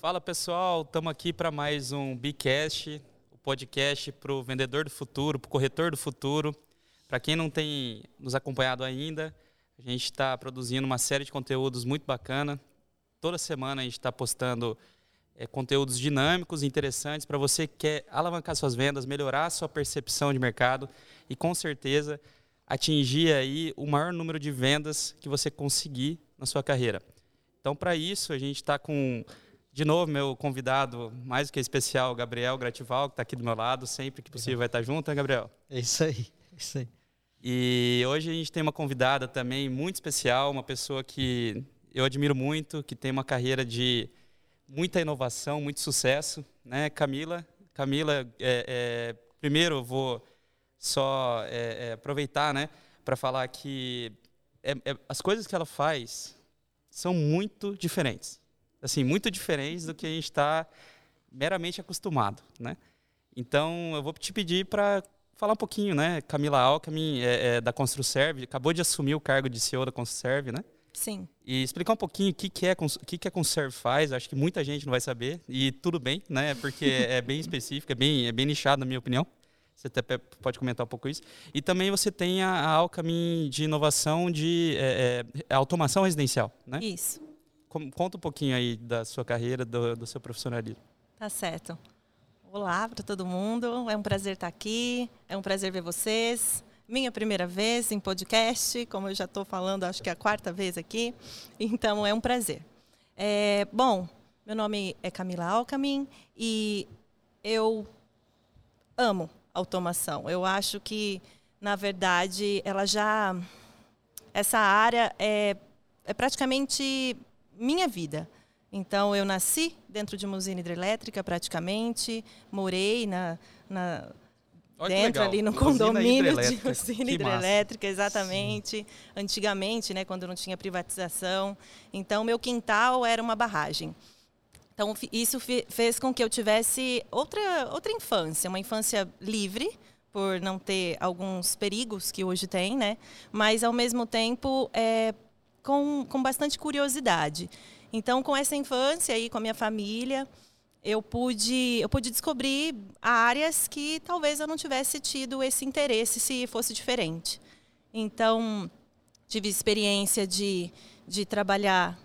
Fala pessoal, estamos aqui para mais um Bicast, o podcast para o vendedor do futuro, para o corretor do futuro. Para quem não tem nos acompanhado ainda, a gente está produzindo uma série de conteúdos muito bacana. Toda semana a gente está postando é, conteúdos dinâmicos, interessantes para você que quer alavancar suas vendas, melhorar sua percepção de mercado e com certeza atingir aí o maior número de vendas que você conseguir na sua carreira. Então, para isso, a gente está com, de novo, meu convidado mais do que especial, Gabriel Gratival, que está aqui do meu lado, sempre que possível vai estar junto, né, Gabriel? É isso aí, é isso aí. E hoje a gente tem uma convidada também muito especial, uma pessoa que eu admiro muito, que tem uma carreira de muita inovação, muito sucesso, né, Camila? Camila, é, é, primeiro eu vou só é, é aproveitar, né, para falar que é, é, as coisas que ela faz são muito diferentes, assim, muito diferentes do que a gente está meramente acostumado, né? Então eu vou te pedir para falar um pouquinho, né? Camila Alckmin, é, é, da ConstruServe, acabou de assumir o cargo de CEO da ConstruServe, né? Sim. E explicar um pouquinho o que, que, é, o que, que a Conserve faz, acho que muita gente não vai saber, e tudo bem, né? Porque é bem específico, é bem, é bem nichado, na minha opinião. Você até pode comentar um pouco isso. E também você tem a, a Alcamin de inovação de é, é, automação residencial, né? Isso. Conta um pouquinho aí da sua carreira, do, do seu profissionalismo. Tá certo. Olá para todo mundo, é um prazer estar aqui, é um prazer ver vocês. Minha primeira vez em podcast, como eu já estou falando, acho que é a quarta vez aqui, então é um prazer. É, bom, meu nome é Camila Alcamin e eu amo automação. Eu acho que, na verdade, ela já. Essa área é, é praticamente minha vida. Então, eu nasci dentro de uma usina hidrelétrica, praticamente, morei na, na dentro ali no condomínio de usina hidrelétrica, exatamente. Sim. Antigamente, né, quando não tinha privatização. Então, meu quintal era uma barragem. Então, isso fez com que eu tivesse outra, outra infância, uma infância livre, por não ter alguns perigos que hoje tem, né? Mas, ao mesmo tempo, é, com, com bastante curiosidade. Então, com essa infância aí, com a minha família, eu pude, eu pude descobrir áreas que talvez eu não tivesse tido esse interesse se fosse diferente. Então, tive experiência de, de trabalhar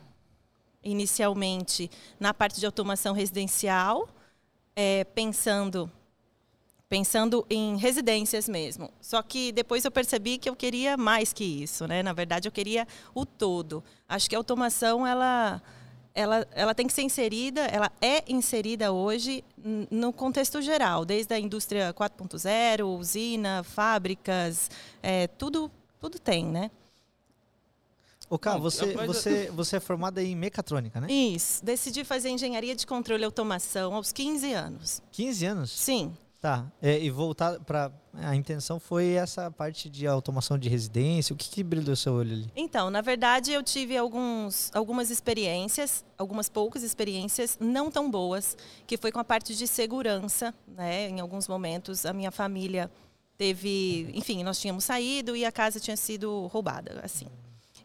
inicialmente na parte de automação residencial, é, pensando pensando em residências mesmo. Só que depois eu percebi que eu queria mais que isso, né? Na verdade, eu queria o todo. Acho que a automação ela ela, ela tem que ser inserida, ela é inserida hoje no contexto geral, desde a indústria 4.0, usina, fábricas, é, tudo, tudo tem, né? Ô, Cá, você, você, você é formada em mecatrônica, né? Isso. Decidi fazer engenharia de controle e automação aos 15 anos. 15 anos? Sim. Tá. É, e voltar para a intenção foi essa parte de automação de residência. O que, que brilhou seu olho ali? Então, na verdade, eu tive alguns, algumas experiências, algumas poucas experiências não tão boas, que foi com a parte de segurança, né? Em alguns momentos, a minha família teve, enfim, nós tínhamos saído e a casa tinha sido roubada, assim.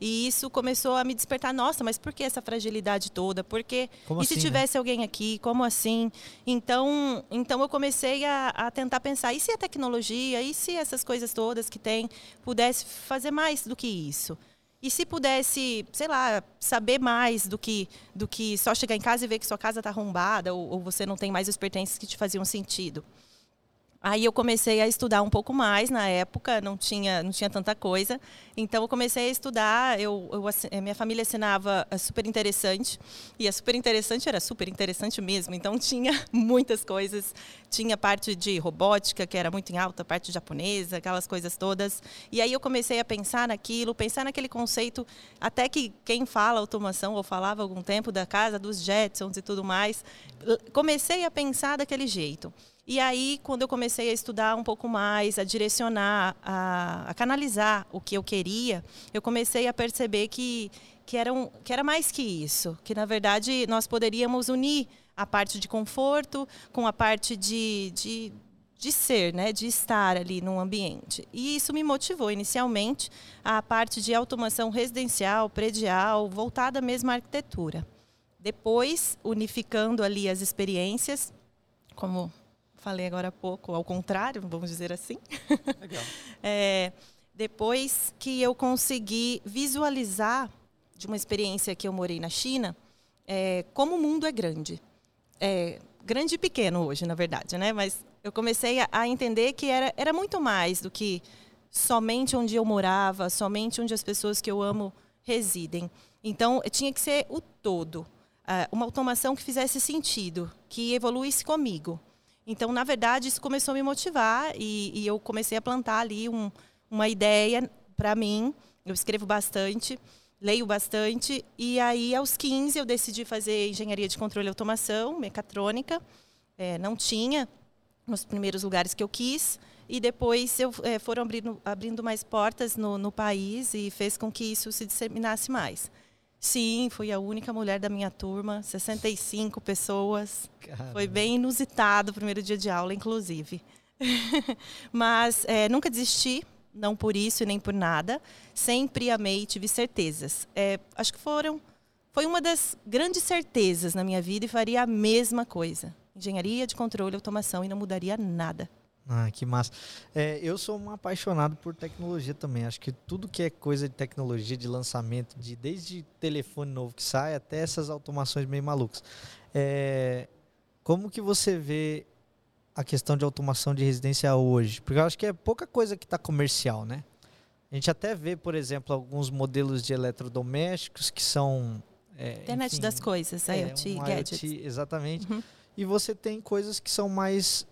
E isso começou a me despertar, nossa, mas por que essa fragilidade toda? Por quê? Como e assim, se tivesse né? alguém aqui, como assim? Então, então eu comecei a, a, tentar pensar, e se a tecnologia, e se essas coisas todas que tem pudesse fazer mais do que isso? E se pudesse, sei lá, saber mais do que, do que só chegar em casa e ver que sua casa está arrombada ou, ou você não tem mais os pertences que te faziam sentido? Aí eu comecei a estudar um pouco mais na época, não tinha, não tinha tanta coisa. Então eu comecei a estudar, eu, eu eh, minha família assinava super interessante, e a super interessante era super interessante mesmo, então tinha muitas coisas. Tinha parte de robótica, que era muito em alta, parte japonesa, aquelas coisas todas. E aí eu comecei a pensar naquilo, pensar naquele conceito, até que quem fala automação, ou falava algum tempo da casa dos Jetsons e tudo mais, comecei a pensar daquele jeito. E aí, quando eu comecei a estudar um pouco mais, a direcionar, a, a canalizar o que eu queria, eu comecei a perceber que, que, era um, que era mais que isso. Que, na verdade, nós poderíamos unir a parte de conforto com a parte de, de, de ser, né, de estar ali no ambiente. E isso me motivou inicialmente a parte de automação residencial, predial, voltada mesmo à arquitetura. depois, unificando ali as experiências, como falei agora há pouco, ao contrário, vamos dizer assim. Legal. é, depois que eu consegui visualizar de uma experiência que eu morei na China, é, como o mundo é grande. É, grande e pequeno hoje, na verdade, né? Mas eu comecei a, a entender que era, era muito mais do que somente onde eu morava, somente onde as pessoas que eu amo residem. Então, tinha que ser o todo. Uh, uma automação que fizesse sentido, que evoluísse comigo. Então, na verdade, isso começou a me motivar e, e eu comecei a plantar ali um, uma ideia para mim. Eu escrevo bastante, leio bastante. E aí, aos 15, eu decidi fazer engenharia de controle e automação, mecatrônica. É, não tinha nos primeiros lugares que eu quis. E depois eu, é, foram abrindo, abrindo mais portas no, no país e fez com que isso se disseminasse mais. Sim, fui a única mulher da minha turma, 65 pessoas. Caramba. Foi bem inusitado o primeiro dia de aula, inclusive. Mas é, nunca desisti, não por isso e nem por nada. Sempre amei e tive certezas. É, acho que foram, foi uma das grandes certezas na minha vida e faria a mesma coisa. Engenharia de controle e automação e não mudaria nada. Ah, que massa. É, eu sou um apaixonado por tecnologia também. Acho que tudo que é coisa de tecnologia, de lançamento, de desde telefone novo que sai até essas automações meio malucas. É, como que você vê a questão de automação de residência hoje? Porque eu acho que é pouca coisa que está comercial, né? A gente até vê, por exemplo, alguns modelos de eletrodomésticos que são. É, Internet enfim, das coisas, IoT, é, um gadgets. IoT, exatamente. Uhum. E você tem coisas que são mais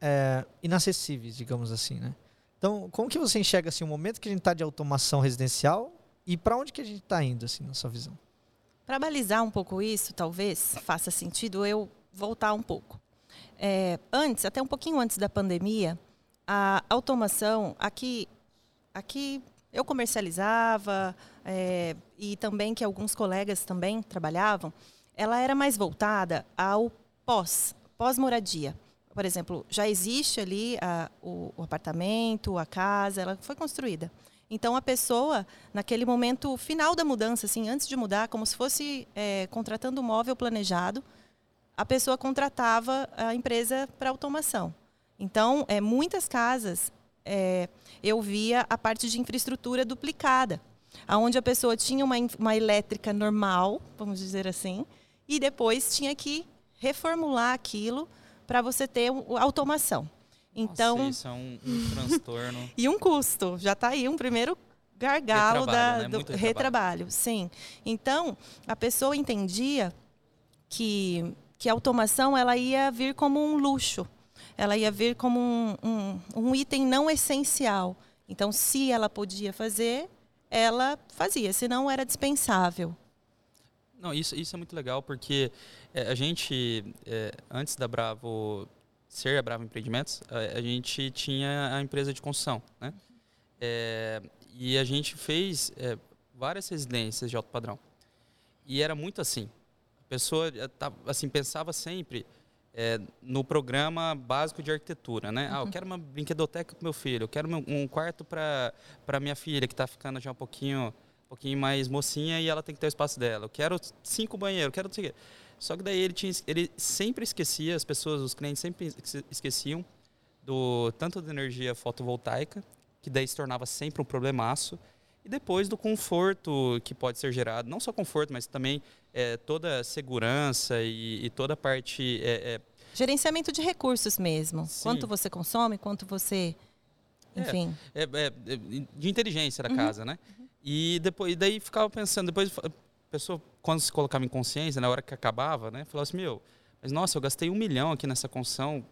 é, inacessíveis, digamos assim, né? Então, como que você enxerga assim o momento que a gente está de automação residencial e para onde que a gente está indo, assim, na sua visão? Para balizar um pouco isso, talvez faça sentido eu voltar um pouco. É, antes, até um pouquinho antes da pandemia, a automação aqui, aqui eu comercializava é, e também que alguns colegas também trabalhavam, ela era mais voltada ao pós, pós-moradia por exemplo, já existe ali a, o, o, apartamento, a casa, ela foi construída. Então a pessoa, naquele momento final da mudança, assim, antes de mudar, como se fosse é, contratando um móvel planejado, a pessoa contratava a empresa para automação. Então, é, muitas casas é, eu via a parte de infraestrutura duplicada, aonde a pessoa tinha uma, uma elétrica normal, vamos dizer assim, e depois tinha que reformular aquilo para você ter automação. Então, Nossa, isso é um, um transtorno. e um custo. Já está aí um primeiro gargalo da, né? do retrabalho. retrabalho. Sim. Então, a pessoa entendia que, que a automação ela ia vir como um luxo. Ela ia vir como um, um, um item não essencial. Então, se ela podia fazer, ela fazia, senão era dispensável. Não, isso, isso é muito legal porque é, a gente, é, antes da Bravo ser a Bravo Empreendimentos, a, a gente tinha a empresa de construção, né? É, e a gente fez é, várias residências de alto padrão. E era muito assim. A pessoa é, assim, pensava sempre é, no programa básico de arquitetura, né? Uhum. Ah, eu uhum. quero uma brinquedoteca para meu filho, eu quero um quarto para minha filha que está ficando já um pouquinho, um pouquinho mais mocinha e ela tem que ter o espaço dela. Eu quero cinco banheiros, eu quero não sei o quê. Só que daí ele, tinha, ele sempre esquecia, as pessoas, os clientes sempre esqueciam do tanto da energia fotovoltaica, que daí se tornava sempre um problemaço, e depois do conforto que pode ser gerado, não só conforto, mas também é, toda a segurança e, e, toda a parte... É, é... Gerenciamento de recursos mesmo. Sim. Quanto você consome, quanto você... É, Enfim. É, é, de inteligência da uhum. casa, né? Uhum. E depois, daí ficava pensando, depois pessoa, quando se colocava em consciência, na hora que acabava, né, falava assim, meu, mas nossa, eu gastei um milhão aqui nessa construção,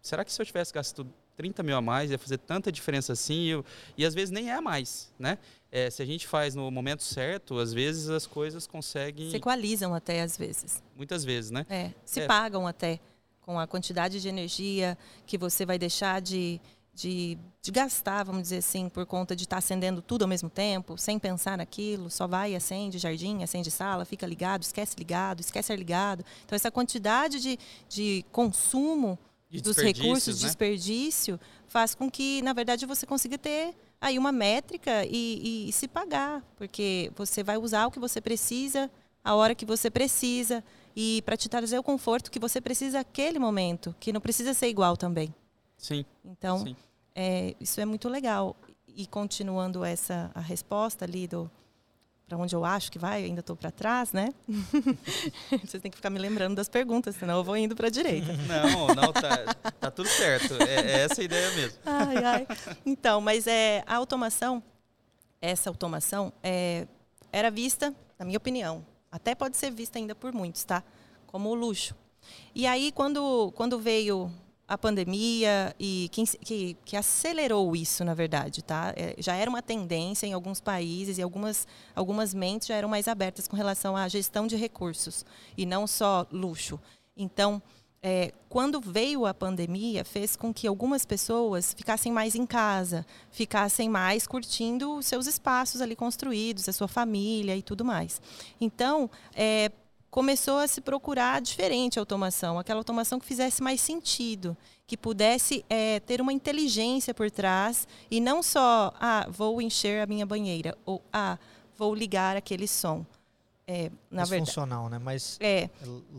será que se eu tivesse gasto 30 mil a mais, ia fazer tanta diferença assim? E, eu, e às vezes nem é mais, né? É, se a gente faz no momento certo, às vezes as coisas conseguem... Se equalizam até, às vezes. Muitas vezes, né? É, se é. pagam até com a quantidade de energia que você vai deixar de, de, de, gastar, vamos dizer assim, por conta de estar tá acendendo tudo ao mesmo tempo, sem pensar naquilo, só vai e acende jardim, acende sala, fica ligado, esquece ligado, esquece ligado. Então, essa quantidade de, de consumo dos recursos, né? desperdício, faz com que, na verdade, você consiga ter aí uma métrica e, e, e se pagar, porque você vai usar o que você precisa a hora que você precisa e para te trazer o conforto que você precisa naquele momento, que não precisa ser igual também. Sim. Então, sim. É, isso é muito legal. E continuando essa a resposta ali do para onde eu acho que vai, ainda estou para trás, né? Vocês têm que ficar me lembrando das perguntas, senão eu vou indo para a direita. Não, não, tá, tá tudo certo. É, é essa a ideia mesmo. Ai, ai. Então, mas é, a automação, essa automação, é, era vista, na minha opinião, até pode ser vista ainda por muitos, tá? Como luxo. E aí, quando, quando veio a pandemia e que, que, que, acelerou isso, na verdade, tá? É, já era uma tendência em alguns países e algumas, algumas mentes já eram mais abertas com relação à gestão de recursos e não só luxo. Então, é, quando veio a pandemia, fez com que algumas pessoas ficassem mais em casa, ficassem mais curtindo os seus espaços ali construídos, a sua família e tudo mais. Então, é, começou a se procurar diferente a automação, aquela automação que fizesse mais sentido, que pudesse é, ter uma inteligência por trás e não só, ah, vou encher a minha banheira ou ah, vou ligar aquele som. É, na mais verdade, funcional, né? Mas é, é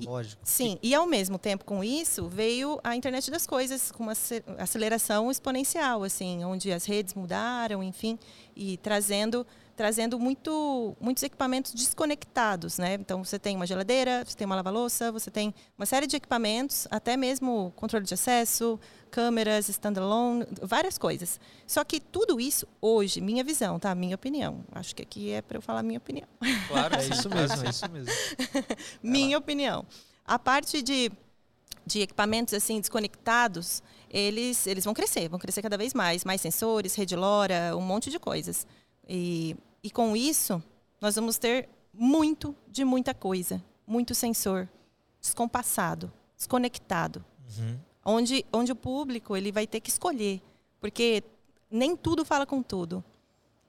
lógico. Sim, e ao mesmo tempo com isso veio a internet das coisas com uma aceleração exponencial, assim, onde as redes mudaram, enfim, e trazendo trazendo muito, muitos equipamentos desconectados, né? Então você tem uma geladeira, você tem uma lava-louça, você tem uma série de equipamentos, até mesmo controle de acesso, câmeras, standalone, várias coisas. Só que tudo isso hoje, minha visão, tá? Minha opinião. Acho que aqui é para eu falar minha opinião. Claro, é isso mesmo, é isso mesmo. minha opinião. A parte de de equipamentos assim desconectados, eles eles vão crescer, vão crescer cada vez mais, mais sensores, rede LoRa, um monte de coisas. E, e com isso, nós vamos ter muito de muita coisa, muito sensor descompassado, desconectado, uhum. onde, onde o público ele vai ter que escolher, porque nem tudo fala com tudo.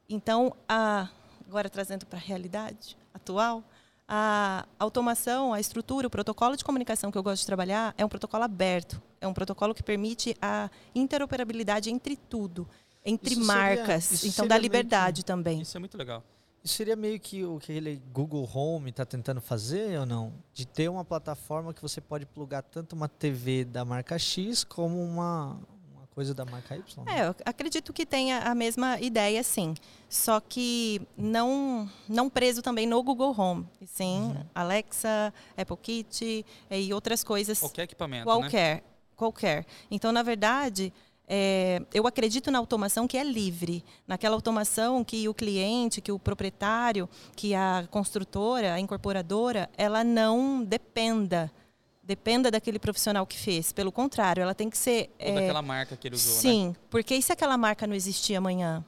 Então, a, agora trazendo para a realidade atual, a automação, a estrutura, o protocolo de comunicação que eu gosto de trabalhar é um protocolo aberto, é um protocolo que permite a interoperabilidade entre tudo entre isso marcas. Seria, então dá liberdade que, também. Isso é muito legal. Isso seria meio que o que ele Google Home está tentando fazer ou não? De ter uma plataforma que você pode plugar tanto uma TV da marca X como uma, uma coisa da marca Y? Né? É, eu acredito que tenha a mesma ideia, sim. Só que não, não preso também no Google Home. Sim, uhum. Alexa, Apple Kit e outras coisas. Qualquer equipamento. Qualquer. Né? Qualquer. Então, na verdade, é, eu acredito na automação que é livre, naquela automação que o cliente, que o proprietário, que a construtora, a incorporadora, ela não dependa dependa daquele profissional que fez. Pelo contrário, ela tem que ser. Ou é, daquela marca que ele usou. Né? Sim, né? porque e se aquela marca não existir amanhã?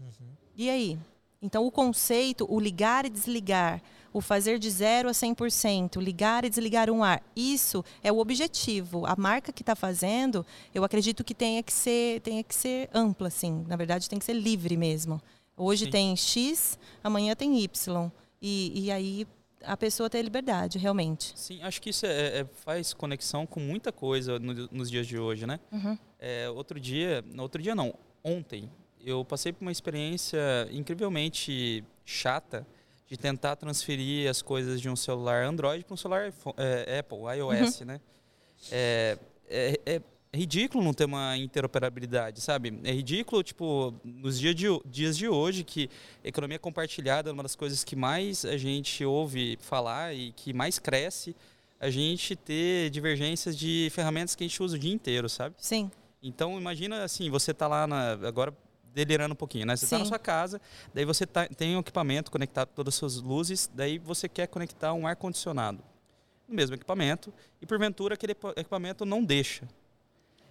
Uhum. E aí? Então, o conceito, o ligar e desligar, o fazer de 0 a 100%, ligar e desligar um ar. Isso é o objetivo. A marca que está fazendo, eu acredito que tenha que ser, tenha que ser ampla, assim. Na verdade, tem que ser livre mesmo. Hoje Sim. tem X, amanhã tem Y. E, e aí a pessoa tem liberdade, realmente. Sim, acho que isso é, é, faz conexão com muita coisa no, nos dias de hoje, né? Uhum. É, outro dia, outro dia não, ontem, eu passei por uma experiência incrivelmente chata de tentar transferir as coisas de um celular Android para um celular é, Apple, iOS, uhum. né? É, é, é, ridículo não ter uma interoperabilidade, sabe? É ridículo, tipo, nos dias de, dias de hoje, que economia compartilhada é uma das coisas que mais a gente ouve falar e que mais cresce, a gente ter divergências de ferramentas que a gente usa o dia inteiro, sabe? Sim. Então, imagina assim, você tá lá na, agora delirando um pouquinho, né? Você está na sua casa, daí você tá, tem um equipamento conectado todas as suas luzes, daí você quer conectar um ar-condicionado no mesmo equipamento e porventura aquele equipamento não deixa.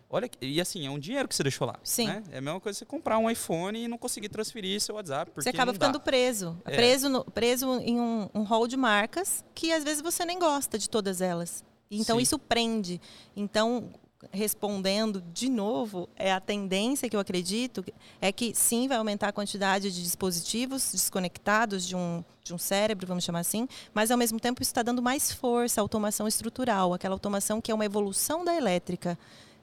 Olha, e assim, é um dinheiro que você deixou lá. Sim. Né? É a mesma coisa você comprar um iPhone e não conseguir transferir seu WhatsApp. você acaba ficando preso. É. Preso, no, preso em um, um hall de marcas que às vezes você nem gosta de todas elas. Então Sim. isso prende. Então, respondendo de novo, é a tendência que eu acredito é que sim vai aumentar a quantidade de dispositivos desconectados de um, de um cérebro, vamos chamar assim, mas ao mesmo tempo isso está dando mais força à automação estrutural, aquela automação que é uma evolução da elétrica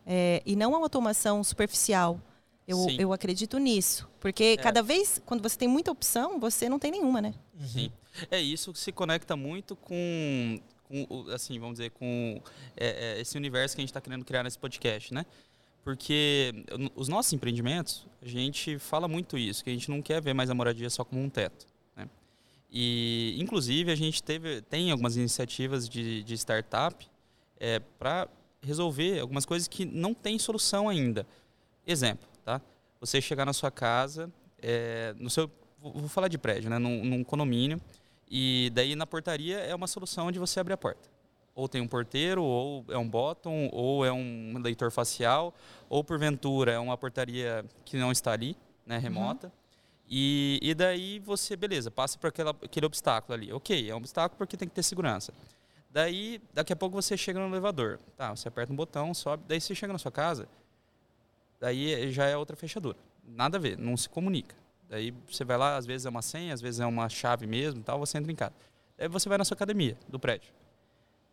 é, e não uma automação superficial. Eu, eu acredito nisso. Porque é. cada vez, quando você tem muita opção, você não tem nenhuma, né? Sim. É isso que se conecta muito com, com assim, vamos dizer, com é, é, esse universo que a gente está querendo criar nesse podcast, né? Porque os nossos empreendimentos, a gente fala muito isso, que a gente não quer ver mais a moradia só como um teto. Né? E, inclusive, a gente teve, tem algumas iniciativas de, de startup é, para resolver algumas coisas que não tem solução ainda. Exemplo, tá? Você chegar na sua casa, é, no seu, vou falar de prédio, né? Num, num, condomínio, e daí na portaria é uma solução de você abrir a porta. Ou tem um porteiro, ou é um bottom, ou é um leitor facial, ou porventura é uma portaria que não está ali, né, uhum. remota. Uhum. E, e daí você, beleza, passa por aquela, aquele obstáculo ali. Ok, é um obstáculo porque tem que ter segurança. Daí, daqui a pouco você chega no elevador. Tá, você aperta um botão, sobe. Daí você chega na sua casa, daí já é outra fechadura. Nada a ver, não se comunica. Daí você vai lá, às vezes é uma senha, às vezes é uma chave mesmo, tal, você entra em casa. Daí você vai na sua academia do prédio.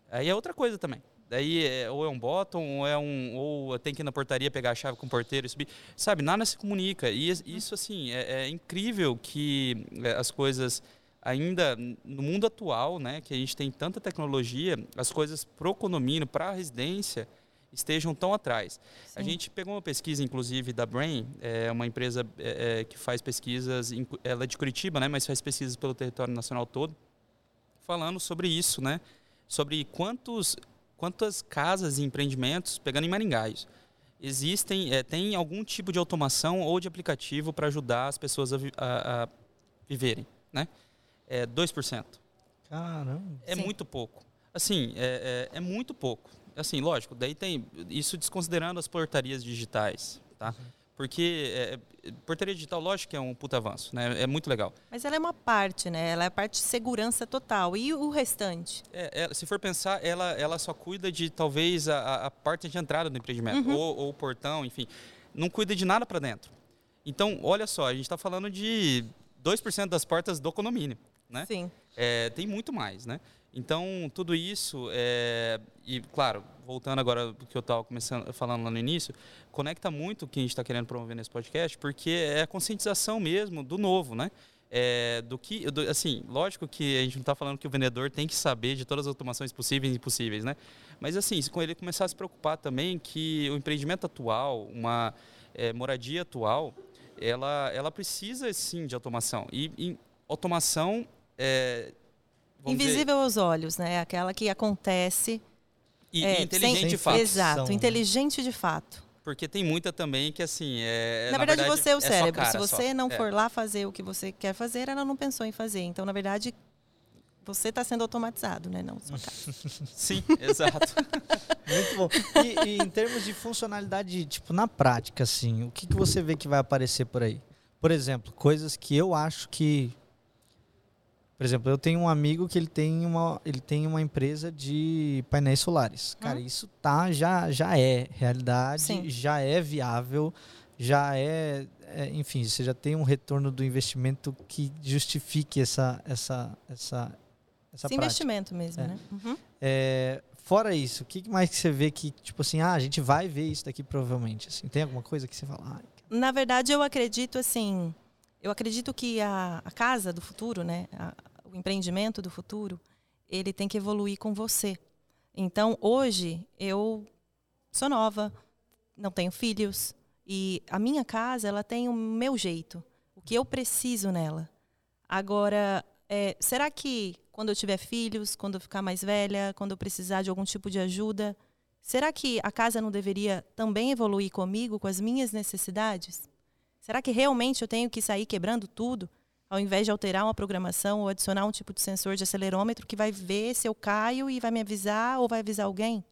Aí é outra coisa também. Daí é, ou é um bottom, ou é um ou tem que ir na portaria pegar a chave com o porteiro e subir. Sabe, nada se comunica. E isso assim, é, é incrível que é, as coisas ainda no mundo atual, né, que a gente tem tanta tecnologia, as coisas pro condomínio, para a residência, estejam tão atrás. Sim. A gente pegou uma pesquisa, inclusive, da Brain, é uma empresa é, é que faz pesquisas, ela é de Curitiba, né, mas faz pesquisas pelo território nacional todo, falando sobre isso, né, sobre quantos, quantas casas e empreendimentos, pegando em Maringá, existem, é, tem algum tipo de automação ou de aplicativo para ajudar as pessoas a, a, a viverem, né? é 2%. Caramba. É Sim. muito pouco. Assim, é, é, é, muito pouco. Assim, lógico, daí tem isso desconsiderando as portarias digitais, tá? Uhum. Porque é, portaria digital, lógico que é um puta avanço, né? É muito legal. Mas ela é uma parte, né? Ela é a parte de segurança total. E o restante? É, é, se for pensar, ela, ela só cuida de talvez a, a parte de entrada do empreendimento, uhum. ou, ou o portão, enfim. Não cuida de nada para dentro. Então, olha só, a gente está falando de 2% das portas do condomínio né? Sim. É, tem muito mais, né? Então, tudo isso, é, e claro, voltando agora do que eu estava começando falando lá no início, conecta muito o que a gente está querendo promover nesse podcast, porque é a conscientização mesmo do novo, né? É, do que, do, assim, lógico que a gente não está falando que o vendedor tem que saber de todas as automações possíveis e impossíveis, né? Mas assim, se ele começar a se preocupar também que o empreendimento atual, uma é, moradia atual, ela, ela precisa sim de automação. E, e automação é, Invisível dizer, aos olhos, né? Aquela que acontece. E, é, inteligente sem, de fato. Exato, inteligente de fato. Porque tem muita também que assim. É, na, na verdade, verdade, você é o é cérebro. Se você só. não é. for lá fazer o que você quer fazer, ela não pensou em fazer. Então, na verdade, você está sendo automatizado, né? Não sua casa. Sim, exato. Muito bom. E, e, em termos de funcionalidade, tipo, na prática, assim, o que, que você vê que vai aparecer por aí? Por exemplo, coisas que eu acho que por exemplo, eu tenho um amigo que ele tem uma, ele tem uma empresa de painéis solares. Cara, hum. isso tá já já é realidade, Sim. já é viável, já é, é, enfim, você já tem um retorno do investimento que justifique essa essa essa essa Esse investimento mesmo, é. né? Uhum. É, fora isso, o que mais que você vê que tipo assim, ah, a gente vai ver isso daqui provavelmente, assim, tem alguma coisa que você fala? Ah, Na verdade, eu acredito assim, eu acredito que a, a casa do futuro, né, a, o empreendimento do futuro, ele tem que evoluir com você. Então, hoje, eu sou nova, não tenho filhos, e a minha casa, ela tem o meu jeito, o que eu preciso nela. Agora, é, será que quando eu tiver filhos, quando eu ficar mais velha, quando eu precisar de algum tipo de ajuda, será que a casa não deveria também evoluir comigo, com as minhas necessidades? Será que realmente eu tenho que sair quebrando tudo ao invés de alterar uma programação ou adicionar um tipo de sensor de acelerômetro que vai ver se eu caio e vai me avisar ou vai avisar alguém.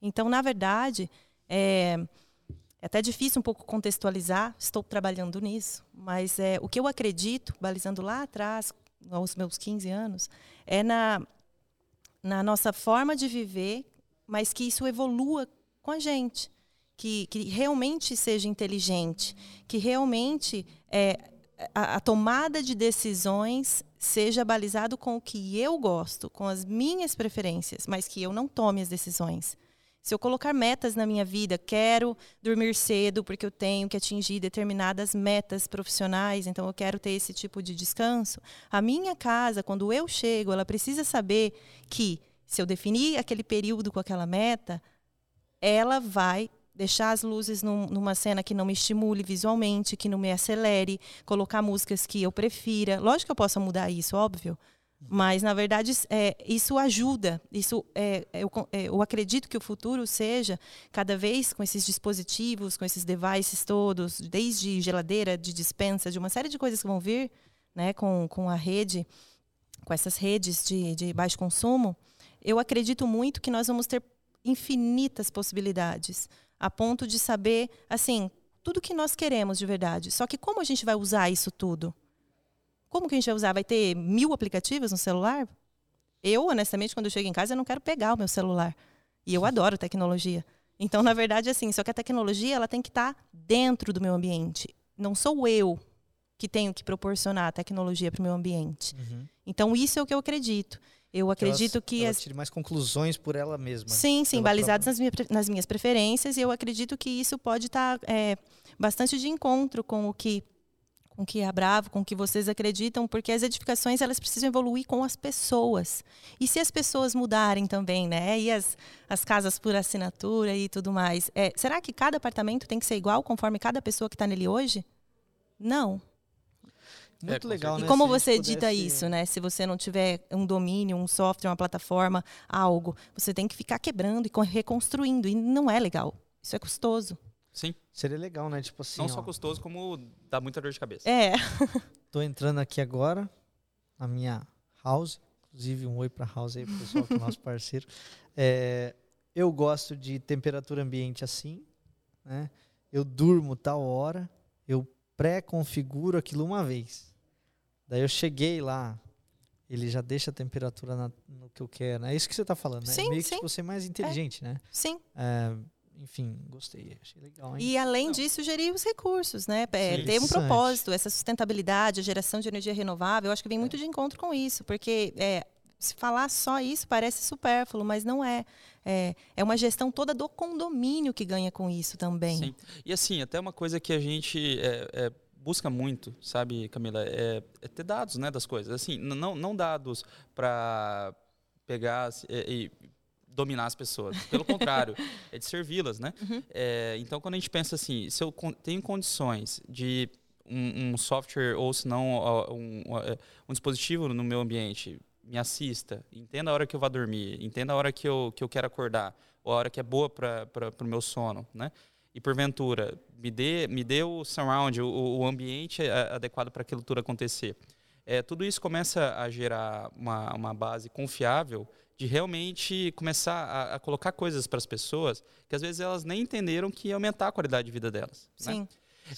Então, na verdade, é, é até difícil um pouco contextualizar, estou trabalhando nisso, mas é, o que eu acredito, balizando lá atrás, aos meus 15 anos, é na, na nossa forma de viver, mas que isso evolua com a gente. Que, que realmente seja inteligente, que realmente é, a, a, tomada de decisões seja balizado com o que eu gosto, com as minhas preferências, mas que eu não tome as decisões. Se eu colocar metas na minha vida, quero dormir cedo porque eu tenho que atingir determinadas metas profissionais, então eu quero ter esse tipo de descanso. A minha casa, quando eu chego, ela precisa saber que se eu definir aquele período com aquela meta, ela vai deixar as luzes num, numa cena que não me estimule visualmente, que não me acelere, colocar músicas que eu prefira. Lógico que eu possa mudar isso, óbvio. Mas, na verdade, é, isso ajuda. Isso é, eu, é, eu, acredito que o futuro seja, cada vez com esses dispositivos, com esses devices todos, desde geladeira, de dispensa, de uma série de coisas que vão vir né, com, com a rede, com essas redes de, de baixo consumo, eu acredito muito que nós vamos ter infinitas possibilidades, a ponto de saber, assim, tudo que nós queremos de verdade. Só que como a gente vai usar isso tudo? Como que a gente vai usar? Vai ter mil aplicativos no celular? Eu, honestamente, quando eu chego em casa, eu não quero pegar o meu celular. E eu adoro tecnologia. Então, na verdade, assim, só que a tecnologia ela tem que estar tá dentro do meu ambiente. Não sou eu que tenho que proporcionar a tecnologia para o meu ambiente. Uhum. Então, isso é o que eu acredito. Eu acredito ela, que. Ela as... tire mais conclusões por ela mesma. Sim, sim, balizadas nas, minha, nas, minhas preferências, e eu acredito que isso pode estar tá, é, bastante de encontro com o que com que é bravo, com que vocês acreditam, porque as edificações elas precisam evoluir com as pessoas. E se as pessoas mudarem também, né? E as, as casas por assinatura e tudo mais. É, será que cada apartamento tem que ser igual conforme cada pessoa que está nele hoje? Não. Muito é, legal, né? E como você edita pudesse... isso, né? Se você não tiver um domínio, um software, uma plataforma, algo, você tem que ficar quebrando e reconstruindo. E não é legal. Isso é custoso. Sim. Seria legal, né? Tipo assim. Não ó, só custoso, como dá muita dor de cabeça. É. Tô entrando aqui agora na minha house. Inclusive, um oi pra house aí, pro pessoal que é nosso parceiro. É, eu gosto de temperatura ambiente assim, né? Eu durmo tal hora, eu pré-configuro aquilo uma vez. Daí eu cheguei lá, ele já deixa a temperatura na, no que eu quero. É isso que você está falando, né? Sim, Meio sim. que tipo, você é mais inteligente, é. né? Sim. É, enfim, gostei, achei legal. Hein? E além Não. disso, gerir os recursos, né? É, ter um propósito, essa sustentabilidade, a geração de energia renovável, eu acho que vem muito de encontro com isso, porque é, se falar só isso parece supérfluo, mas não é. é. É uma gestão toda do condomínio que ganha com isso também. Sim. E assim, até uma coisa que a gente é, é, busca muito, sabe, Camila, é, é, ter dados né, das coisas. Assim, não, não dados para pegar e, e dominar as pessoas. Pelo contrário, é de servi-las, né? Uhum. É, então, quando a gente pensa assim, se eu tenho condições de um, um software ou se não um, é, um, dispositivo no meu ambiente me assista, entenda a hora que eu vou dormir, entenda a hora que eu, que eu quero acordar, ou a hora que é boa para o meu sono, né? E porventura, me dê, me dê o surround, o, o ambiente adequado para aquilo tudo acontecer. É, tudo isso começa a gerar uma, uma base confiável de realmente começar a, a colocar coisas para as pessoas que às vezes elas nem entenderam que ia aumentar a qualidade de vida delas. Né? Sim. Né?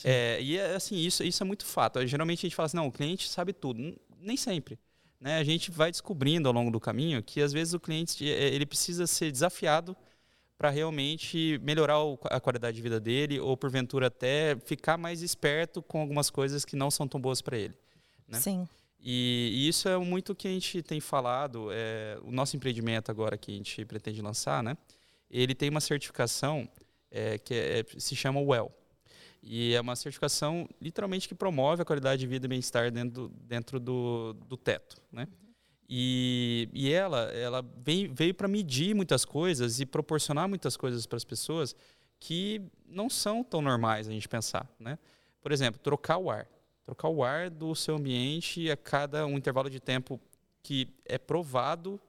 É, e assim, isso, isso é muito fato. Geralmente a gente fala assim, não, o cliente sabe tudo. Nem sempre. Né? A gente vai descobrindo ao longo do caminho que às vezes o cliente é, ele precisa ser desafiado para realmente melhorar a qualidade de vida dele ou porventura até ficar mais esperto com algumas coisas que não são tão boas para ele. Né? Sim. E, e, isso é muito que a gente tem falado. É, o nosso empreendimento agora que a gente pretende lançar, né? Ele tem uma certificação é, que é, se chama WELL. E é uma certificação literalmente que promove a qualidade de vida e bem-estar dentro, dentro do, do teto, né? E, e ela, ela veio, veio para medir muitas coisas e proporcionar muitas coisas para as pessoas que não são tão normais a gente pensar, né? Por exemplo, trocar o ar trocar o ar do seu ambiente a cada um intervalo de tempo que é provado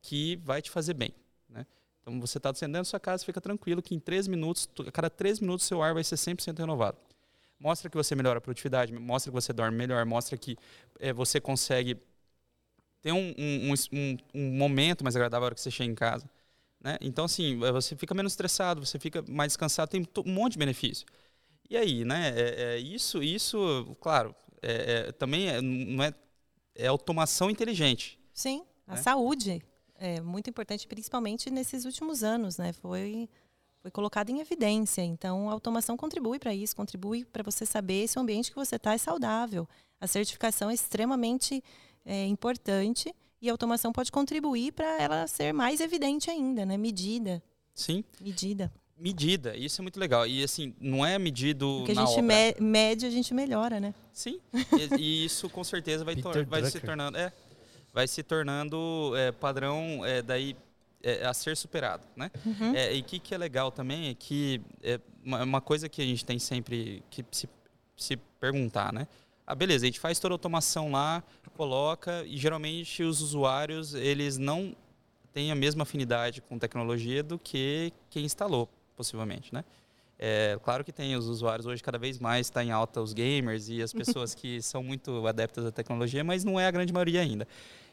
que vai te fazer bem. Né? Então, você está da sua casa, fica tranquilo que em três minutos, a cada três minutos, seu ar vai ser 100% renovado. Mostra que você melhora a produtividade, mostra que você dorme melhor, mostra que é, você consegue ter um, um, um, um, momento mais agradável na hora que você chega em casa. Né? Então, assim, você fica menos estressado, você fica mais descansado, tem um monte de benefício. E aí, né? É, é isso, isso, claro, é, é também é, não é, é automação inteligente. Sim, a né? saúde é muito importante, principalmente nesses últimos anos, né? Foi foi colocada em evidência. Então, a automação contribui para isso, contribui para você saber se o ambiente que você está é saudável. A certificação é extremamente é, importante e a automação pode contribuir para ela ser mais evidente ainda, né? medida. Sim. Medida. Medida, isso é muito legal. E assim, não é medido Porque a na gente me- mede, a gente melhora, né? Sim, e, e isso com certeza vai, vai se tornando, é, vai se tornando é, padrão é, daí é, a ser superado, né? Uhum. É, e o que, que é legal também é que é uma, uma coisa que a gente tem sempre que se, se perguntar, né? Ah, beleza, a gente faz toda a automação lá, coloca e geralmente os usuários eles não têm a mesma afinidade com tecnologia do que quem instalou, possivelmente, né? É, claro que tem os usuários hoje cada vez mais está em alta os gamers e as pessoas que são muito adeptas à tecnologia, mas não é a grande maioria ainda.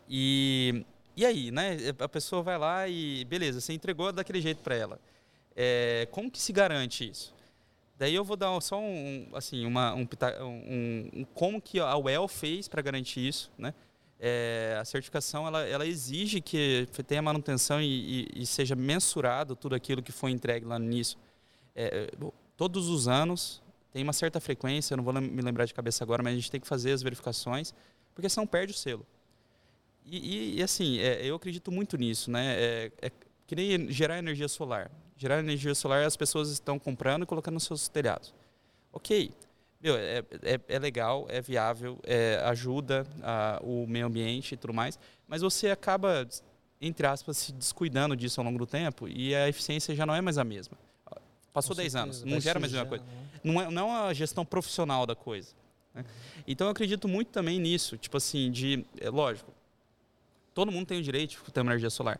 E, e aí, né? A pessoa vai lá e beleza, você entregou daquele jeito para ela. É, como que se garante isso? Daí eu vou dar só um, assim, uma, um, um- um- como que a UEL fez para garantir isso, né? É, a certificação ela, ela exige que tenha manutenção e, e- e seja mensurado tudo aquilo que foi entregue lá no início. É, bom, todos os anos tem uma certa frequência, não vou me lembrar de cabeça agora, mas a gente tem que fazer as verificações, porque senão perde o selo. E, e- e, assim, é, eu acredito muito nisso, né? É, é que nem gerar energia solar. Gerar energia solar as pessoas estão comprando e colocando nos seus telhados. Ok, meu, é, é, é legal, é viável, é, ajuda a- o meio ambiente e tudo mais, mas você acaba, entre aspas, se descuidando disso ao longo do tempo e a eficiência já não é mais a mesma. Passou Com 10 anos, certeza, não vai gera mais a mesma coisa né? não é, não é a gestão profissional da coisa. né? Então eu acredito muito também nisso, tipo assim, de, é lógico, todo mundo tem o direito de ter uma energia solar,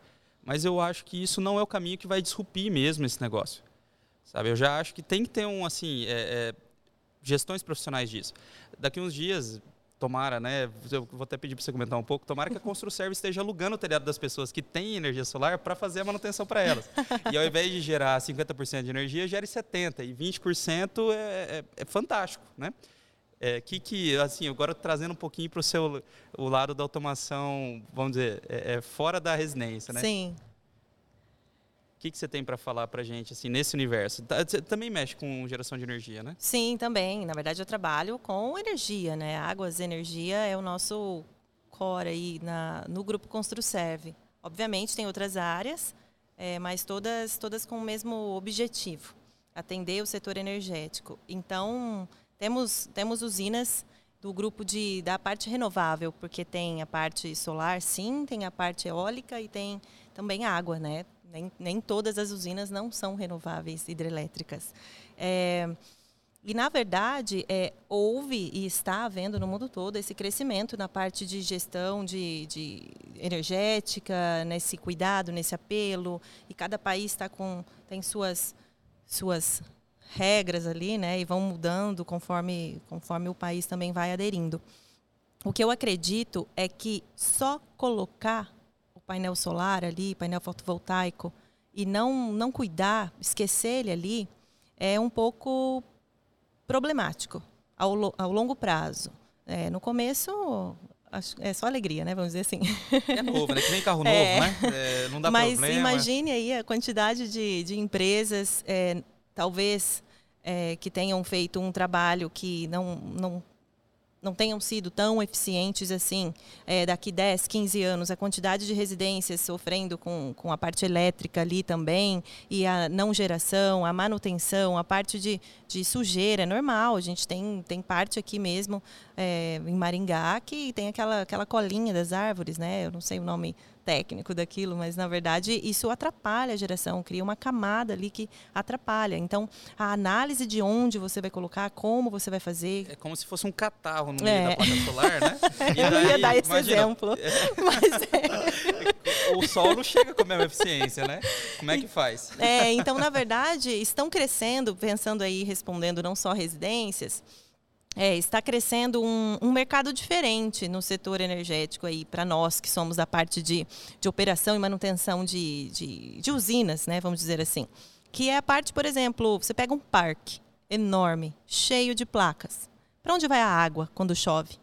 mas eu acho que isso não é o caminho que vai disrupir mesmo esse negócio, sabe? Eu já acho que tem que ter um, assim, é, é, gestões profissionais disso. Daqui uns dias, tomara, né, eu vou até pedir para você comentar um pouco, tomara que a ConstruServe esteja alugando o telhado das pessoas que têm energia solar para fazer a manutenção para elas. E ao invés de gerar 50% de energia, gere 70% e 20% é, é, é fantástico, né? É, que, que, assim, agora trazendo um pouquinho para o seu o lado da automação, vamos dizer, é, é fora da residência, né? Sim. O que, que você tem para falar para gente, assim, nesse universo? Tá- Você também mexe com geração de energia, né? Sim, também. Na verdade, eu trabalho com energia, né? Águas Energia é o nosso core aí na, no grupo ConstruServe. Obviamente, tem outras áreas, é, mas todas, todas com o mesmo objetivo, atender o setor energético. Então, temos, temos usinas do grupo de, da parte renovável, porque tem a parte solar, sim, tem a parte eólica e tem também água, né? Nem, nem todas as usinas não são renováveis hidrelétricas. É, e, na verdade, é, houve e está havendo no mundo todo esse crescimento na parte de gestão de, de energética, nesse cuidado, nesse apelo. E cada país está com tem suas suas regras ali, né? E vão mudando conforme conforme o país também vai aderindo. O que eu acredito é que só colocar o painel solar ali, painel fotovoltaico, e não não cuidar, esquecer ele ali, é um pouco problemático ao, ao longo prazo. É, no começo é só alegria, né? Vamos dizer assim. É novo, né? Que nem carro novo, É. né? É, não dá Mas problema. imagine aí a quantidade de, de empresas, é, talvez é, que tenham feito um trabalho que não, não, não tenham sido tão eficientes assim, é, daqui 10, 15 anos, a quantidade de residências sofrendo com, com a parte elétrica ali também, e a não geração, a manutenção, a parte de, de sujeira, é normal. A gente tem, tem parte aqui mesmo é, em Maringá que tem aquela, aquela colinha das árvores, né? Eu não sei o nome técnico daquilo, mas na verdade isso atrapalha a geração, cria uma camada ali que atrapalha. Então, a análise de onde você vai colocar, como você vai fazer. É como se fosse um catarro no É. meio da placa solar, né? E Eu não ia daí, dar esse imagina, exemplo, mas é. O sol não chega com a mesma eficiência, né? Como é que faz? É, então, na verdade, estão crescendo, pensando aí, respondendo não só residências, é, está crescendo um, um mercado diferente no setor energético aí para nós que somos da parte de, de operação e manutenção de, de, de usinas, né? Vamos dizer assim. Que é a parte, por exemplo, você pega um parque enorme, cheio de placas. Para onde vai a água quando chove?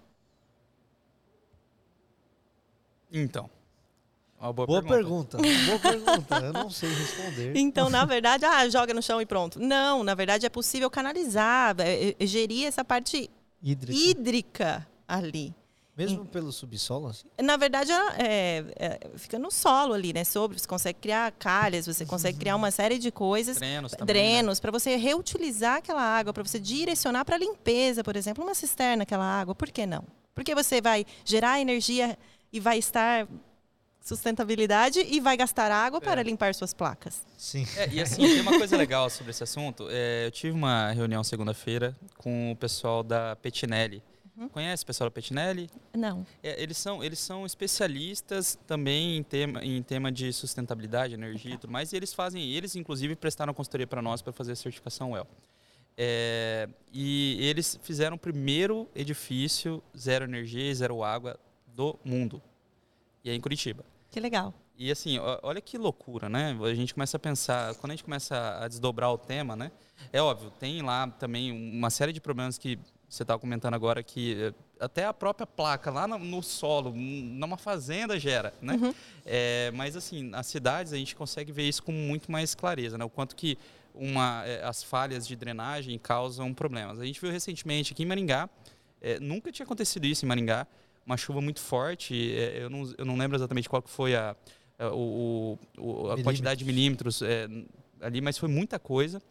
Então. Uma boa, Boa pergunta. pergunta. Boa pergunta. Eu não sei responder. Então, na verdade, ah, joga no chão e pronto. Não, na verdade é possível canalizar, é, é, gerir essa parte Hídrica. hídrica ali. Mesmo em, pelo subsolo? Assim? Na verdade, é, é, fica no solo ali, né? Sobre, você consegue criar calhas, você consegue criar uma série de coisas. Drenos também. Drenos, né? para você reutilizar aquela água, para você direcionar para limpeza, por exemplo, uma cisterna, aquela água. Por que não? Porque você vai gerar energia e vai estar sustentabilidade e vai gastar água é. para limpar suas placas. Sim. É, e assim, tem uma coisa legal sobre esse assunto. É, eu tive uma reunião segunda-feira com o pessoal da Petinelli. Uhum. Conhece o pessoal da Petinelli? Não. É, eles, são, eles são especialistas também em tema, em tema de sustentabilidade, energia e tudo mais. E eles fazem, eles inclusive prestaram consultoria para nós para fazer a certificação WELL. É, e eles fizeram o primeiro edifício zero energia e zero água do mundo. E é em Curitiba. Que legal. E assim, olha que loucura, né? A gente começa a pensar, quando a gente começa a desdobrar o tema, né? É óbvio, tem lá também uma série de problemas que você estava comentando agora que eh, até a própria placa lá no, solo, numa fazenda gera, né? Uhum. É, mas assim, nas cidades a gente consegue ver isso com muito mais clareza, né? O quanto que uma, é, as falhas de drenagem causam problemas. A gente viu recentemente aqui em Maringá, é, nunca tinha acontecido isso em Maringá, uma chuva muito forte. É, eu, não, eu não lembro exatamente qual foi a, a, o, o, a quantidade de milímetros é, ali, mas foi muita coisa.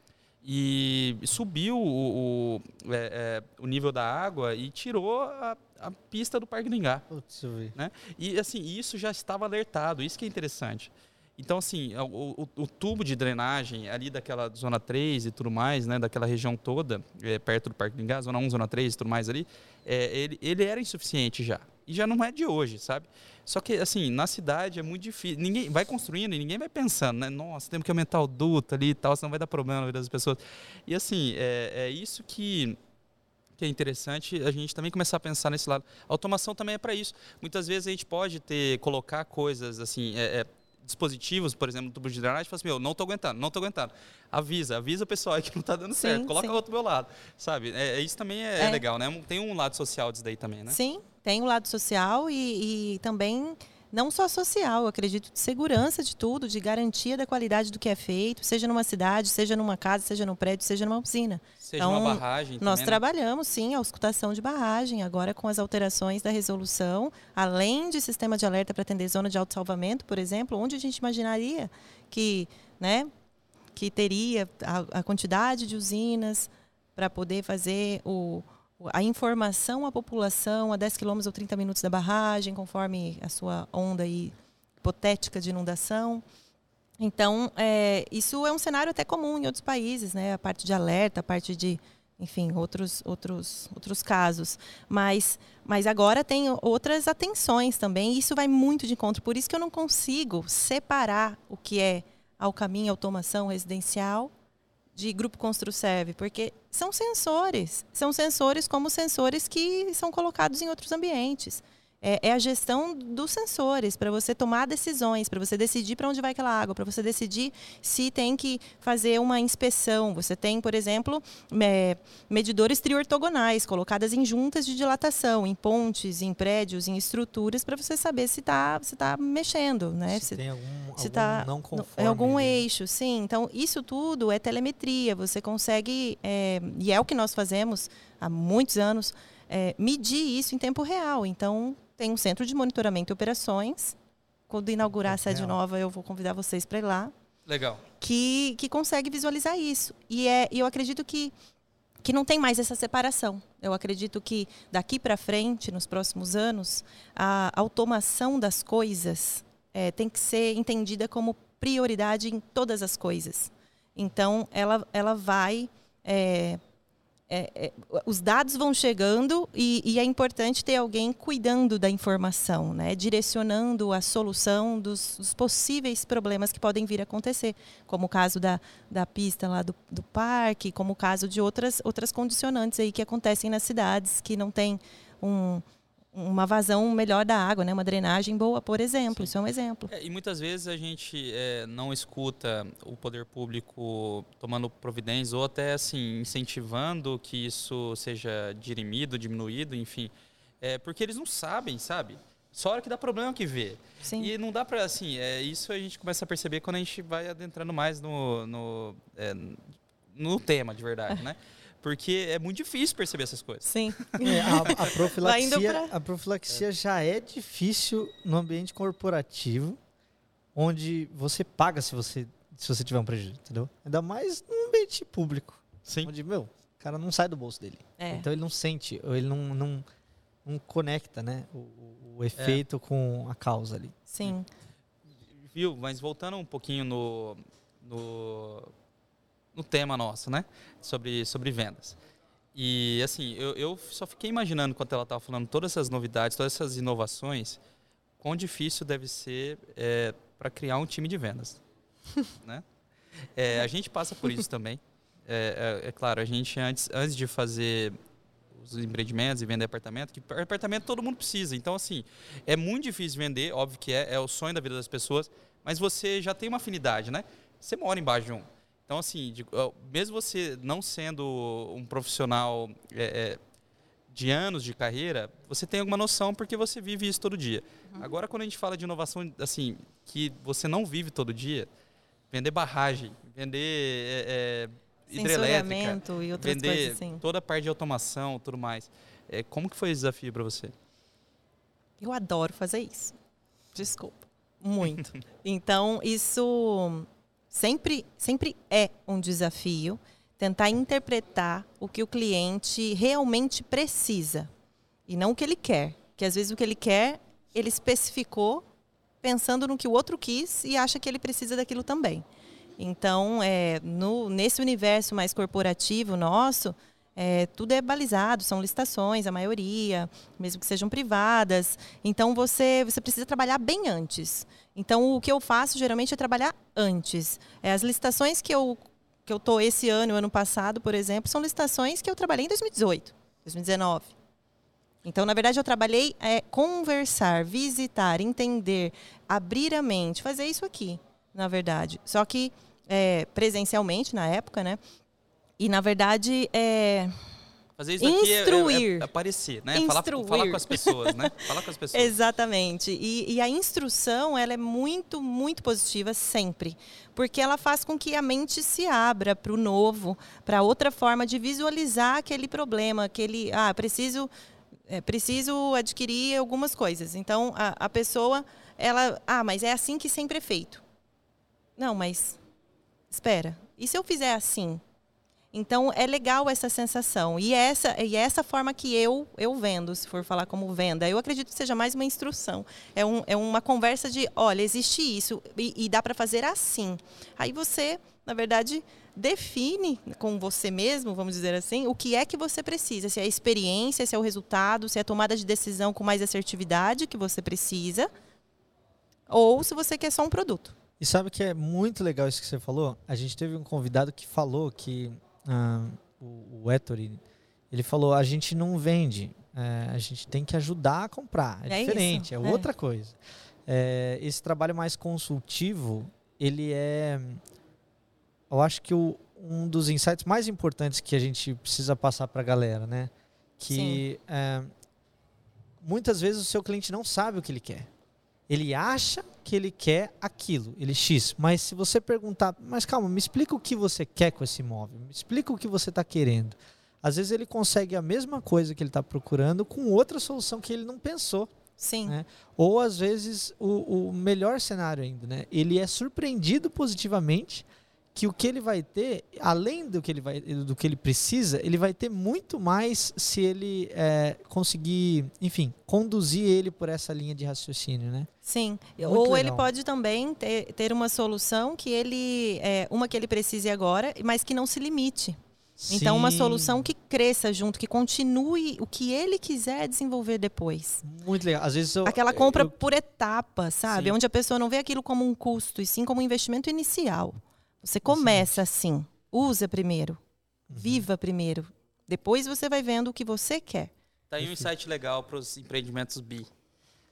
E subiu o, o, é, é, o nível da água e tirou a, a pista do Parque do Ingá. Putz, né? E assim, isso já estava alertado, isso que é interessante. Então, assim, o, o, o, tubo de drenagem ali daquela zona 3 e tudo mais, né, daquela região toda, é, perto do Parque do Ingá, zona 1, zona 3 e tudo mais ali, é, ele, ele era insuficiente já. E já não é de hoje, sabe? Só que, assim, na cidade é muito difícil. Ninguém vai construindo e ninguém vai pensando, né? Nossa, temos que aumentar o duto ali e tal, senão vai dar problema na vida das pessoas. E, assim, é, é isso que que é interessante a gente também começar a pensar nesse lado. A automação também é para isso. Muitas vezes a gente pode ter colocar coisas assim, é, é, dispositivos, por exemplo, tubo de drenagem, fala assim, meu, não estou aguentando, não estou aguentando. Avisa, avisa o pessoal aí que não está dando sim, certo, coloca sim. outro do meu lado, sabe? É, é isso também é, é, legal, né? Tem um lado social disso daí também, né? Sim, tem um lado social e, e também não só social, eu acredito de segurança de tudo, de garantia da qualidade do que é feito, seja numa cidade, seja numa casa, seja no prédio, seja numa usina. Seja então, uma barragem. Nós também, né? trabalhamos, sim, a auscultação de barragem, agora com as alterações da resolução, além de sistema de alerta para atender zona de autossalvamento, por exemplo, onde a gente imaginaria que, né, que teria a, a quantidade de usinas para poder fazer o, a informação à população a 10 quilômetros ou 30 minutos da barragem, conforme a sua onda aí, hipotética de inundação. Então, é, isso é um cenário até comum em outros países, né? A parte de alerta, a parte de, enfim, outros, outros, outros casos. Mas, mas agora tem outras atenções também, e isso vai muito de encontro. Por isso que eu não consigo separar o que é ao caminho automação residencial de grupo ConstruServe, porque são sensores, são sensores como sensores que são colocados em outros ambientes é, é a gestão dos sensores para você tomar decisões, para você decidir para onde vai aquela água, para você decidir se tem que fazer uma inspeção. Você tem, por exemplo, é, medidores triortogonais colocadas em juntas de dilatação, em pontes, em prédios, em estruturas, para você saber se está se tá mexendo, né? Se, se tem algum, se algum tá, não conforme. Algum né? eixo, sim. Então, isso tudo é telemetria. Você consegue, é, e é o que nós fazemos há muitos anos, é, medir isso em tempo real. Então, tem um centro de monitoramento e operações. Quando inaugurar a sede nova, eu vou convidar vocês para ir lá. Legal. Que, que consegue visualizar isso. E é, eu acredito que, que não tem mais essa separação. Eu acredito que daqui para frente, nos próximos anos, a automação das coisas é, tem que ser entendida como prioridade em todas as coisas. Então, ela, ela vai é, é, é, os dados vão chegando e, e, é importante ter alguém cuidando da informação, né? direcionando a solução dos, dos, possíveis problemas que podem vir a acontecer, como o caso da, da pista lá do, do parque, como o caso de outras, outras condicionantes aí que acontecem nas cidades que não tem um, uma vazão melhor da água, né? uma drenagem boa, por exemplo. Sim. Isso é um exemplo. É, e muitas vezes a gente é, não escuta o poder público tomando providências ou até assim incentivando que isso seja dirimido, diminuído, enfim, é, porque eles não sabem, sabe? Só a hora que dá problema que vê. Sim. E não dá para assim, é, isso a gente começa a perceber quando a gente vai adentrando mais no, no, é, no tema de verdade, né? Porque é muito difícil perceber essas coisas. Sim. É, a, a profilaxia, pra- a profilaxia já é difícil no ambiente corporativo, onde você paga se você, se você tiver um prejuízo, entendeu? Ainda mais no ambiente público, Sim. onde, meu, o cara não sai do bolso dele. É. Então ele não sente, ou ele não, não, não conecta, né, o, o- o efeito com a causa ali. Sim. Viu? Mas voltando um pouquinho no, no, no tema nosso, né? Sobre, sobre vendas. E assim, eu, eu só fiquei imaginando enquanto ela estava falando todas essas novidades, todas essas inovações, quão difícil deve ser para criar um time de vendas. né? É, a gente passa por isso também. É, é- é claro, a gente antes, antes de fazer os empreendimentos e vender apartamento, que apartamento todo mundo precisa. Então, assim, é muito difícil vender, óbvio que é, é o sonho da vida das pessoas, mas você já tem uma afinidade, né? Você mora embaixo de um. Então, assim, de- mesmo você não sendo um profissional é, é, de anos de carreira, você tem alguma noção porque você vive isso todo dia. Agora, quando a gente fala de inovação, assim, que você não vive todo dia, vender barragem, vender é, é, hidrelétrica, e vender coisas assim. toda a parte de automação, tudo mais. É, como que foi esse desafio para você? Eu adoro fazer isso. Desculpa. Muito. Então, isso sempre, sempre é um desafio tentar interpretar o que o cliente realmente precisa e não o que ele quer. Que às vezes o que ele quer, ele especificou pensando no que o outro quis e acha que ele precisa daquilo também. Então, é, no, nesse universo mais corporativo nosso, é, tudo é balizado, são licitações, a maioria, mesmo que sejam privadas. Então, você, você precisa trabalhar bem antes. Então, o que eu faço geralmente é trabalhar antes. É, as licitações que eu que eu tô esse ano, ano passado, por exemplo, são licitações que eu trabalhei em 2018, 2019. Então, na verdade, eu trabalhei é, conversar, visitar, entender, abrir a mente, fazer isso aqui, na verdade. Só que é, presencialmente na época, né? E na verdade, é, Fazer isso aqui é- é- Instruir. é, aparecer, né? Falar, Instruir. falar com as pessoas, né? Falar com as pessoas. Exatamente. E, e a instrução, ela é muito, muito positiva sempre. Porque ela faz com que a mente se abra para o novo, para outra forma de visualizar aquele problema, aquele, ah, preciso, é, preciso adquirir algumas coisas. Então, a, a pessoa, ela, ah, mas é assim que sempre é feito. Não, mas, espera, e se eu fizer assim? Então é legal essa sensação e essa e essa forma que eu eu vendo, se for falar como venda. Eu acredito que seja mais uma instrução. É, um, é uma conversa de, olha, existe isso e, e dá para fazer assim. Aí você, na verdade, define com você mesmo, vamos dizer assim, o que é que você precisa. Se é a experiência, se é o resultado, se é a tomada de decisão com mais assertividade que você precisa, ou se você quer só um produto. E sabe que é muito legal isso que você falou? A gente teve um convidado que falou que ah, o, o Ettore, ele falou, a gente não vende, é, a gente tem que ajudar a comprar. É, É diferente, isso, é é. outra coisa. É, esse trabalho mais consultivo, ele é, eu acho que o, um dos insights mais importantes que a gente precisa passar para a galera, né? Que é, muitas vezes o seu cliente não sabe o que ele quer. Ele acha que ele quer aquilo, ele X. Mas se você perguntar, mas calma, me explica o que você quer com esse imóvel, me explica o que você está querendo. Às vezes ele consegue a mesma coisa que ele está procurando com outra solução que ele não pensou. Sim. Né? Ou às vezes o, o melhor cenário ainda, né? Ele é surpreendido positivamente que o que ele vai ter, além do que ele, vai, do que ele precisa, ele vai ter muito mais se ele é, conseguir, enfim, conduzir ele por essa linha de raciocínio, né? Sim. Muito Ou ele legal. pode também ter, ter uma solução que ele. É, uma que ele precise agora, mas que não se limite. Então, uma Sim, solução que cresça junto, que continue o que ele quiser desenvolver depois. Muito legal. Às vezes eu, Aquela compra eu- por etapa, sabe? Sim. Onde a pessoa não vê aquilo como um custo, e sim como um investimento inicial. Você começa assim. Usa primeiro. Uhum. Viva primeiro. Depois você vai vendo o que você quer. Tá aí um insight legal para os empreendimentos B.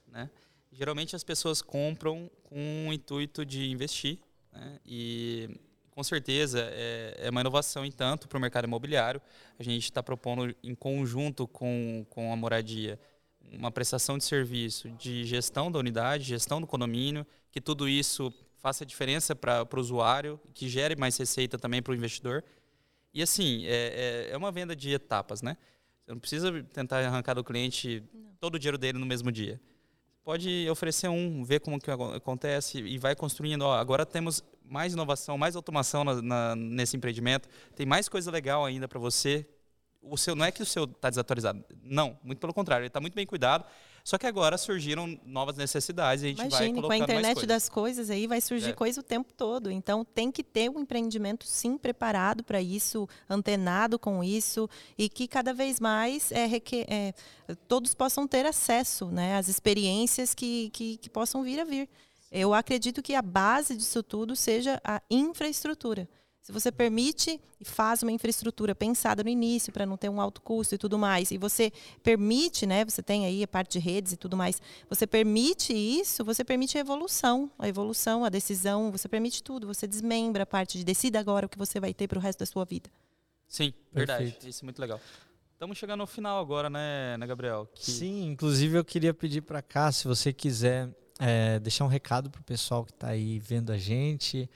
Né? Geralmente as pessoas compram com o intuito de investir. Né? E com certeza é, é uma inovação em tanto para o mercado imobiliário. A gente está propondo em conjunto com, com a moradia uma prestação de serviço de gestão da unidade, gestão do condomínio, que tudo isso faça diferença para o usuário, que gere mais receita também para o investidor. E assim, é, é, é uma venda de etapas, né? Você não precisa tentar arrancar do cliente não. todo o dinheiro dele no mesmo dia. Pode oferecer um, ver como que acontece e vai construindo. Ó, agora temos mais inovação, mais automação na, na, nesse empreendimento. Tem mais coisa legal ainda para você. O seu não é que o seu está desatualizado, não, muito pelo contrário, ele está muito bem cuidado. Só que agora surgiram novas necessidades e a gente Imagine, vai colocando com a internet coisas. das coisas aí vai surgir é. coisa o tempo todo. Então tem que ter um empreendimento sim preparado para isso, antenado com isso e que cada vez mais é, requer, é, todos possam ter acesso, né, às experiências que, que, que possam vir a vir. Eu acredito que a base disso tudo seja a infraestrutura. Se você permite e faz uma infraestrutura pensada no início para não ter um alto custo e tudo mais, e você permite, né, você tem aí a parte de redes e tudo mais, você permite isso, você permite a evolução, a evolução, a decisão, você permite tudo, você desmembra a parte de decida agora o que você vai ter para o resto da sua vida. Sim, verdade. Perfeito. Isso é muito legal. Estamos chegando ao final agora, né, né Gabriel? Que... Sim, inclusive eu queria pedir para cá, se você quiser é, deixar um recado para o pessoal que está aí vendo a gente,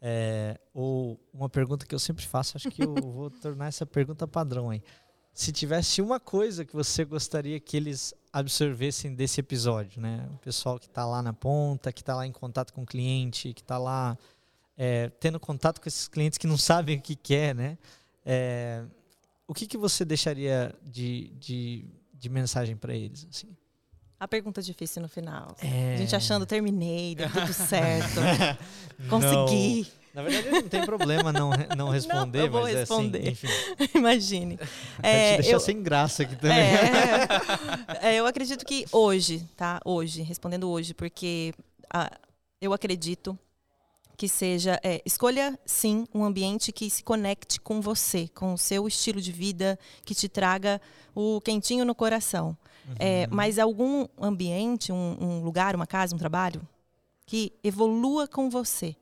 é, ou uma pergunta que eu sempre faço, acho que eu vou tornar essa pergunta padrão aí. Se tivesse uma coisa que você gostaria que eles absorvessem desse episódio, né? O pessoal que está lá na ponta, que está lá em contato com o cliente, que está lá é, tendo contato com esses clientes que não sabem o que quer, né? É, o que, que você deixaria de, de, de mensagem para eles? Assim? A pergunta difícil no final. É... A gente achando, terminei, deu tudo certo. consegui. Na verdade, não tem problema não, não responder, não, eu vou mas responder. é assim, enfim. Imagine. É, te deixar eu, sem graça aqui também. É, é, eu acredito que hoje, tá? Hoje, respondendo hoje, porque ah, eu acredito que seja é, escolha sim um ambiente que se conecte com você, com o seu estilo de vida, que te traga o quentinho no coração. É, uhum. mas algum ambiente, um, um lugar, uma casa, um trabalho que evolua com você,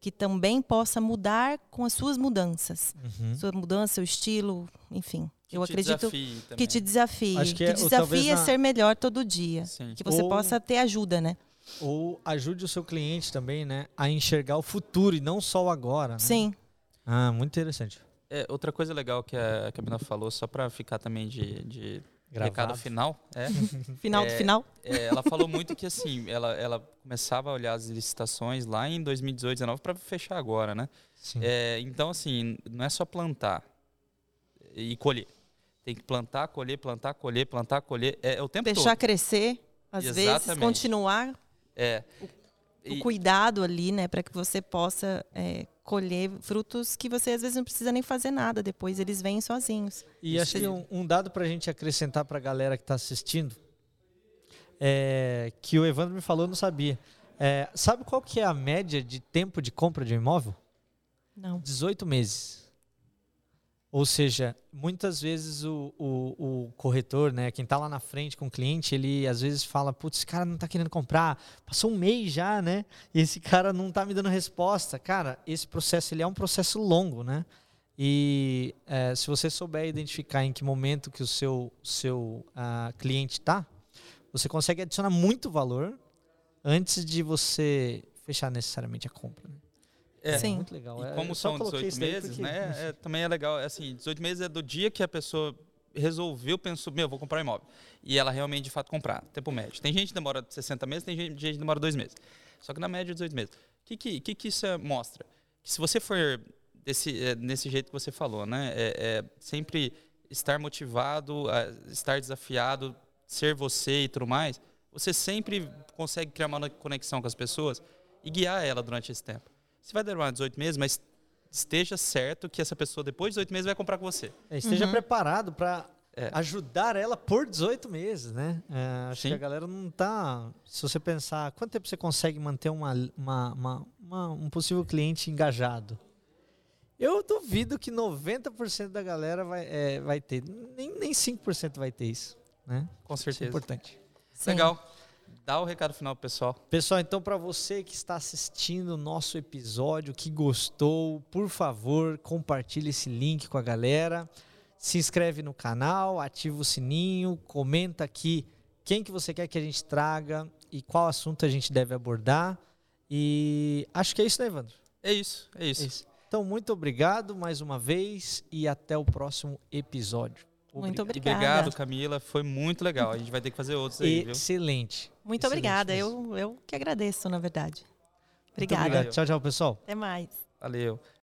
que também possa mudar com as suas mudanças, uhum. sua mudança, seu estilo, enfim. Que eu acredito que te desafie, que, que é, desafie a na... ser melhor todo dia, Sim. que você ou, possa ter ajuda, né? Ou ajude o seu cliente também, né, a enxergar o futuro e não só o agora. Né? Sim. Ah, muito interessante. É, outra coisa legal que a Camila falou, só para ficar também de, de Gravado. Recado final. É. final do é, final. É, ela falou muito que assim, ela, ela começava a olhar as licitações lá em 2018, 2019 para fechar agora, né? É, então, assim, não é só plantar e colher. Tem que plantar, colher, plantar, colher, plantar, colher. É, é o tempo Deixar todo. crescer, às Exatamente. vezes, continuar. É. O, o cuidado ali, né, para que você possa é, colher frutos que você às vezes não precisa nem fazer nada, depois eles vêm sozinhos. E acho que um, um dado para a gente acrescentar para a galera que está assistindo, é, que o Evandro me falou, eu não sabia. É, sabe qual que é a média de tempo de compra de um imóvel? Não. 18 meses. Ou seja, muitas vezes o, o, o corretor, né, quem está lá na frente com o cliente, ele às vezes fala, putz, esse cara não está querendo comprar, passou um mês já, né? E esse cara não está me dando resposta. Cara, esse processo ele é um processo longo, né? E é, se você souber identificar em que momento que o seu, seu uh, cliente está, você consegue adicionar muito valor antes de você fechar necessariamente a compra. Né? É, Sim. muito legal. E é, como são 18 meses, porque... né? É, também é legal. É assim, 18 meses é do dia que a pessoa resolveu, pensou, meu, vou comprar um imóvel. E ela realmente, de fato, comprar. Tempo médio. Tem gente que demora 60 meses, tem gente que demora 2 meses. Só que na média, 18 meses. O que, que, que, que isso é, mostra? Que se você for desse, é, nesse jeito que você falou, né? É, é sempre estar motivado, estar desafiado, ser você e tudo mais, você sempre consegue criar uma conexão com as pessoas e guiar ela durante esse tempo. Você vai demorar 18 meses, mas esteja certo que essa pessoa, depois de 18 meses, vai comprar com você. É, esteja uhum. preparado para é. ajudar ela por 18 meses, né? É, acho Sim. que a galera não tá. Se você pensar, quanto tempo você consegue manter uma, uma, uma, uma um possível cliente engajado? Eu duvido que 90% da galera vai, é, vai ter. Nem, nem 5% vai ter isso. Né? Com certeza. Isso é importante. Sim. Legal. Dá o recado final pro pessoal. Pessoal, então para você que está assistindo o nosso episódio, que gostou, por favor, compartilhe esse link com a galera. Se inscreve no canal, ativa o sininho, comenta aqui quem que você quer que a gente traga e qual assunto a gente deve abordar. E acho que é isso, né, Evandro? É isso, é isso. É isso. Então, muito obrigado mais uma vez e até o próximo episódio. Muito obrigada. Obrigado, Camila. Foi muito legal. A gente vai ter que fazer outros aí, viu? Excelente. Muito Excelente obrigada. mesmo. Eu, eu que agradeço, na verdade. Obrigada. Tchau, tchau, pessoal. Até mais. Valeu.